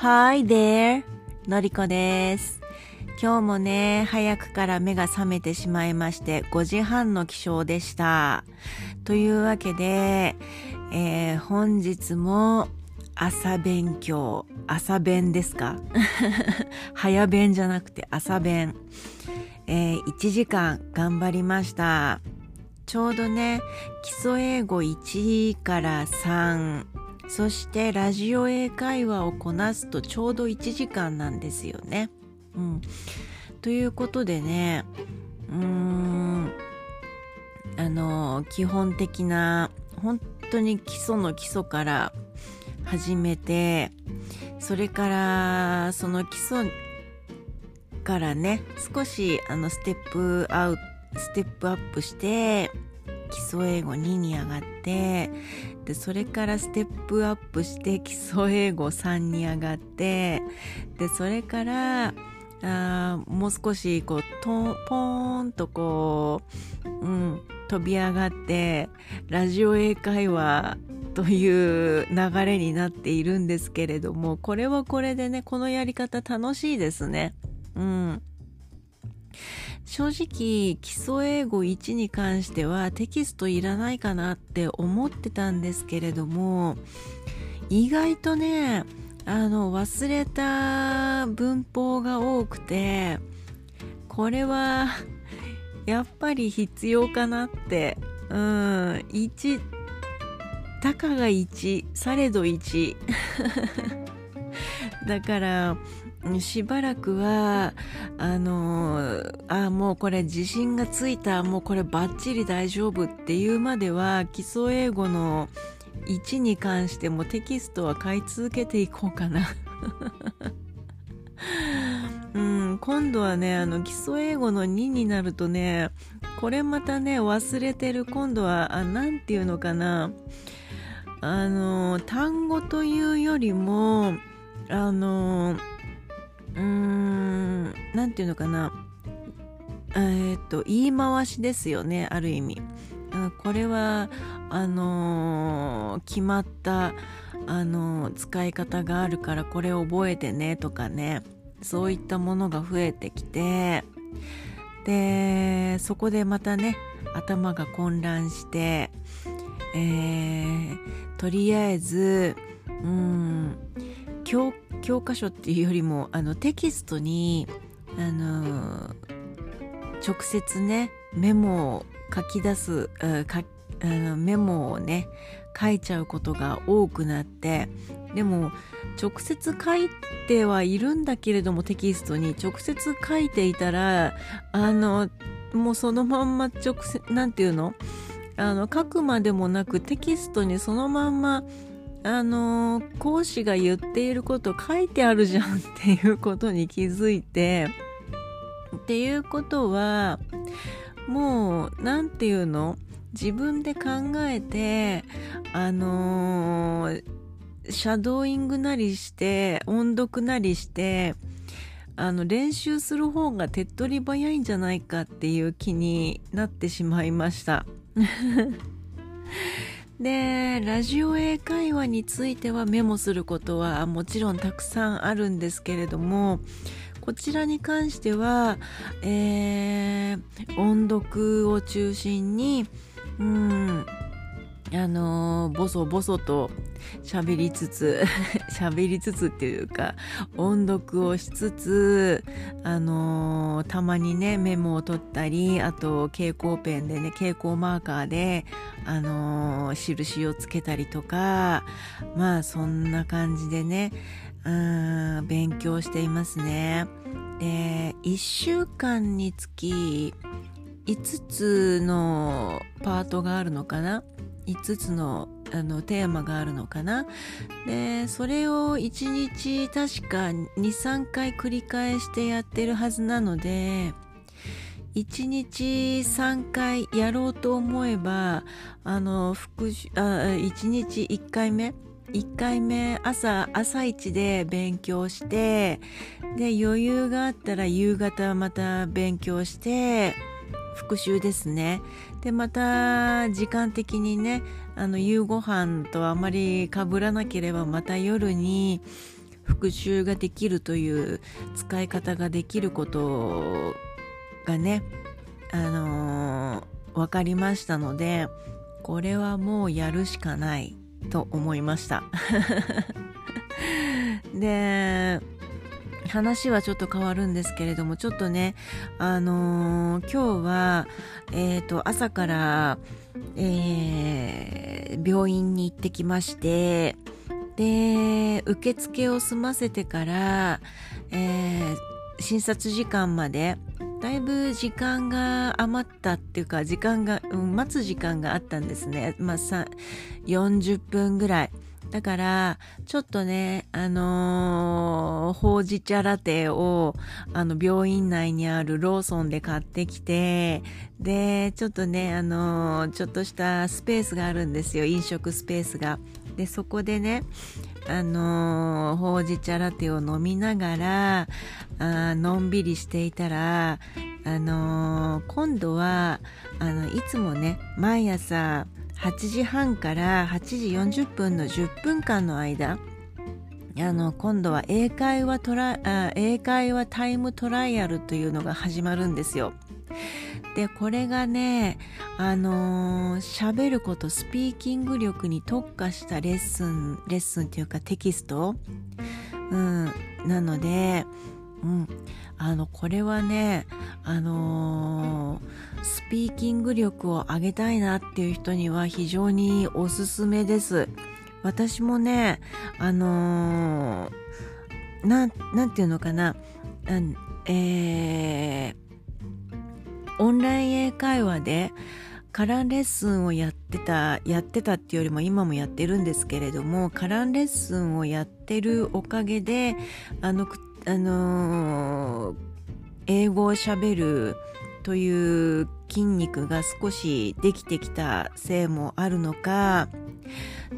Hi there! のりこです。今日もね、早くから目が覚めてしまいまして、5時半の起床でした。というわけで、えー本日も朝勉強、朝弁ですか？早弁じゃなくて朝弁。えー1時間頑張りました。ちょうどね、基礎英語1から3、そしてラジオ英会話をこなすとちょうど1時間なんですよね。うん。ということでね、うーん、あの、基本的な、本当に基礎の基礎から始めて、それから、その基礎からね、少しあのステップアウト、ステップアップして、基礎英語2に上がって、でそれからステップアップして基礎英語3に上がってでそれからあーもう少しこうトンポーンとこう、うん、飛び上がってラジオ英会話という流れになっているんですけれどもこれはこれでねこのやり方楽しいですね。うん正直基礎英語1に関してはテキストいらないかなって思ってたんですけれども意外とねあの忘れた文法が多くてこれは やっぱり必要かなってうん1たかが1されど1 だからしばらくはあのあもうこれ自信がついたもうこれバッチリ大丈夫っていうまでは基礎英語の1に関してもテキストは買い続けていこうかな。うん今度はねあの基礎英語の2になるとねこれまたね忘れてる今度はあなんていうのかな。あの単語というよりもあのうーんなんていうのかな。えーっと言い回しですよねある意味。これはあのー決まったあのー使い方があるからこれ覚えてねとかね。そういったものが増えてきて。でそこでまたね頭が混乱してえーとりあえずうん教教科書っていうよりもあのテキストにあの直接ねメモを書き出すかあのメモをね書いちゃうことが多くなってでも直接書いてはいるんだけれどもテキストに直接書いていたらあのもうそのまんま直接なんていうの？あの書くまでもなくテキストにそのまんまあの講師が言っていること書いてあるじゃんっていうことに気づいてっていうことはもうなんていうの？自分で考えてあのーシャドーイングなりして音読なりしてあの練習する方が手っ取り早いんじゃないかっていう気になってしまいました。でラジオ英会話についてはメモすることはもちろんたくさんあるんですけれどもこちらに関しては、えー音読を中心にうんあのボソボソと喋りつつ 喋りつつっていうか音読をしつつあのーたまにねメモを取ったりあと蛍光ペンでね蛍光マーカーであのー印をつけたりとかまあそんな感じでねうん勉強していますね。で1週間につき5つのパートがあるのかな？5つのあのテーマがあるのかな。でそれを1日確か23回繰り返してやってるはずなので1日3回やろうと思えばあの復習あ1日1回目1回目朝朝一で勉強してで余裕があったら夕方また勉強して復習ですね。でまた時間的にねあの夕ご飯とあまりかぶらなければまた夜に復習ができるという使い方ができることがねあのー、分かりましたのでこれはもうやるしかないと思いました。で話はちょっと変わるんですけれどもちょっとねあのー、今日は、えーと、朝から、えー、病院に行ってきましてで受付を済ませてから、えー、診察時間までだいぶ時間が余ったっていうか時間が、うん、待つ時間があったんですね。まあ40分ぐらい。だから、ちょっとね、あのー、ほうじ茶ラテを、あの、病院内にあるローソンで買ってきて、で、ちょっとね、あのー、ちょっとしたスペースがあるんですよ、飲食スペースが。で、そこでね、あのー、ほうじ茶ラテを飲みながら、あのんびりしていたら、あの今度は、あの、いつもね、毎朝、8時半から8時40分の10分間の間あの今度は英会話トラあ英会話タイムトライアルというのが始まるんですよ。でこれがねあの喋、ることスピーキング力に特化したレッスンレッスンっていうかテキスト、うん、なので、うん、あのこれはねあのー、スピーキング力を上げたいなっていう人には非常におすすめです。私もね、あのー、ななんていうのかな、えー、オンライン英会話でカランレッスンをやってた、やってたっていうよりも今もやってるんですけれども、カランレッスンをやってるおかげで、あの、あのー英語をしゃべるという筋肉が少しできてきたせいもあるのか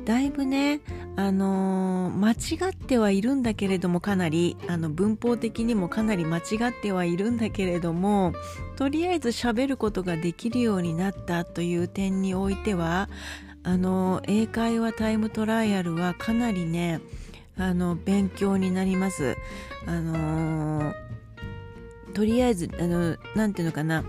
だいぶね、あのー、間違ってはいるんだけれどもかなりあの文法的にもかなり間違ってはいるんだけれどもとりあえず喋ることができるようになったという点においてはあの英会話タイムトライアルはかなりねあの勉強になります。あのーとりあえずあのなんていうのかな。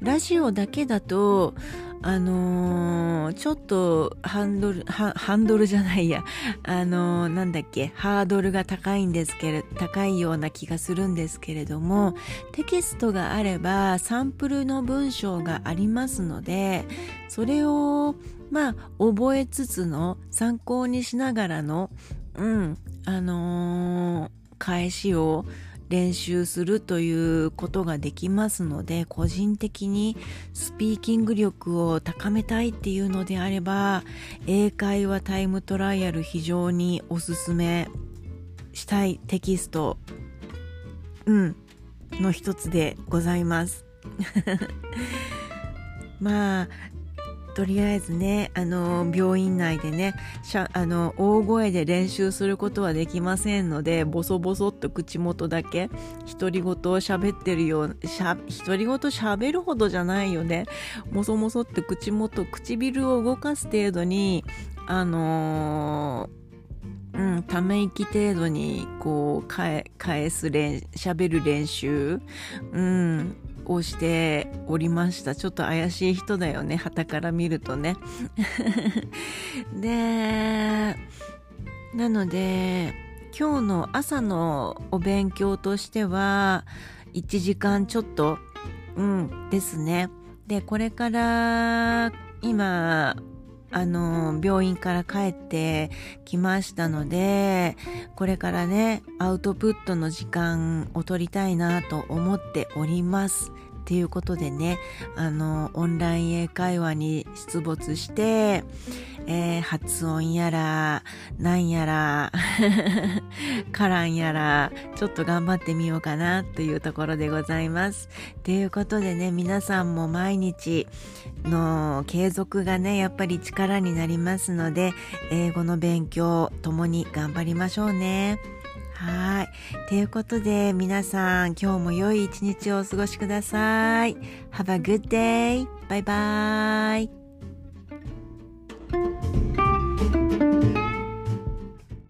ラジオだけだとあのー、ちょっとハンドルハンドルじゃないや。あのー、なんだっけ。ハードルが高いんですけれ高いような気がするんですけれどもテキストがあればサンプルの文章がありますのでそれをまあ覚えつつの参考にしながらのうんあのー、返しを練習するということができますので個人的にスピーキング力を高めたいっていうのであれば英会話タイムトライアル非常におすすめしたいテキストうんの一つでございます。まあとりあえずね、あの、病院内でね、しゃあの、大声で練習することはできませんので、ボソボソっと口元だけ、独り言を喋ってるよう、しゃ、独り言喋るほどじゃないよね。もそもそって口元、唇を動かす程度に、あの、うん、ため息程度にこう返す練喋る練習、うん、をしておりました。ちょっと怪しい人だよね。旗から見るとね。でなので今日の朝のお勉強としては1時間ちょっとうんですね。でこれから今あの病院から帰ってきましたのでこれからねアウトプットの時間を取りたいなと思っております。っていうことでねあのオンライン英会話に出没して、えー、発音やらなんやらカランやらちょっと頑張ってみようかなというところでございますということでね皆さんも毎日の継続がねやっぱり力になりますので英語の勉強ともに頑張りましょうね。はい。ということで、皆さん、今日も良い一日をお過ごしください。Have a good day. バイバイ。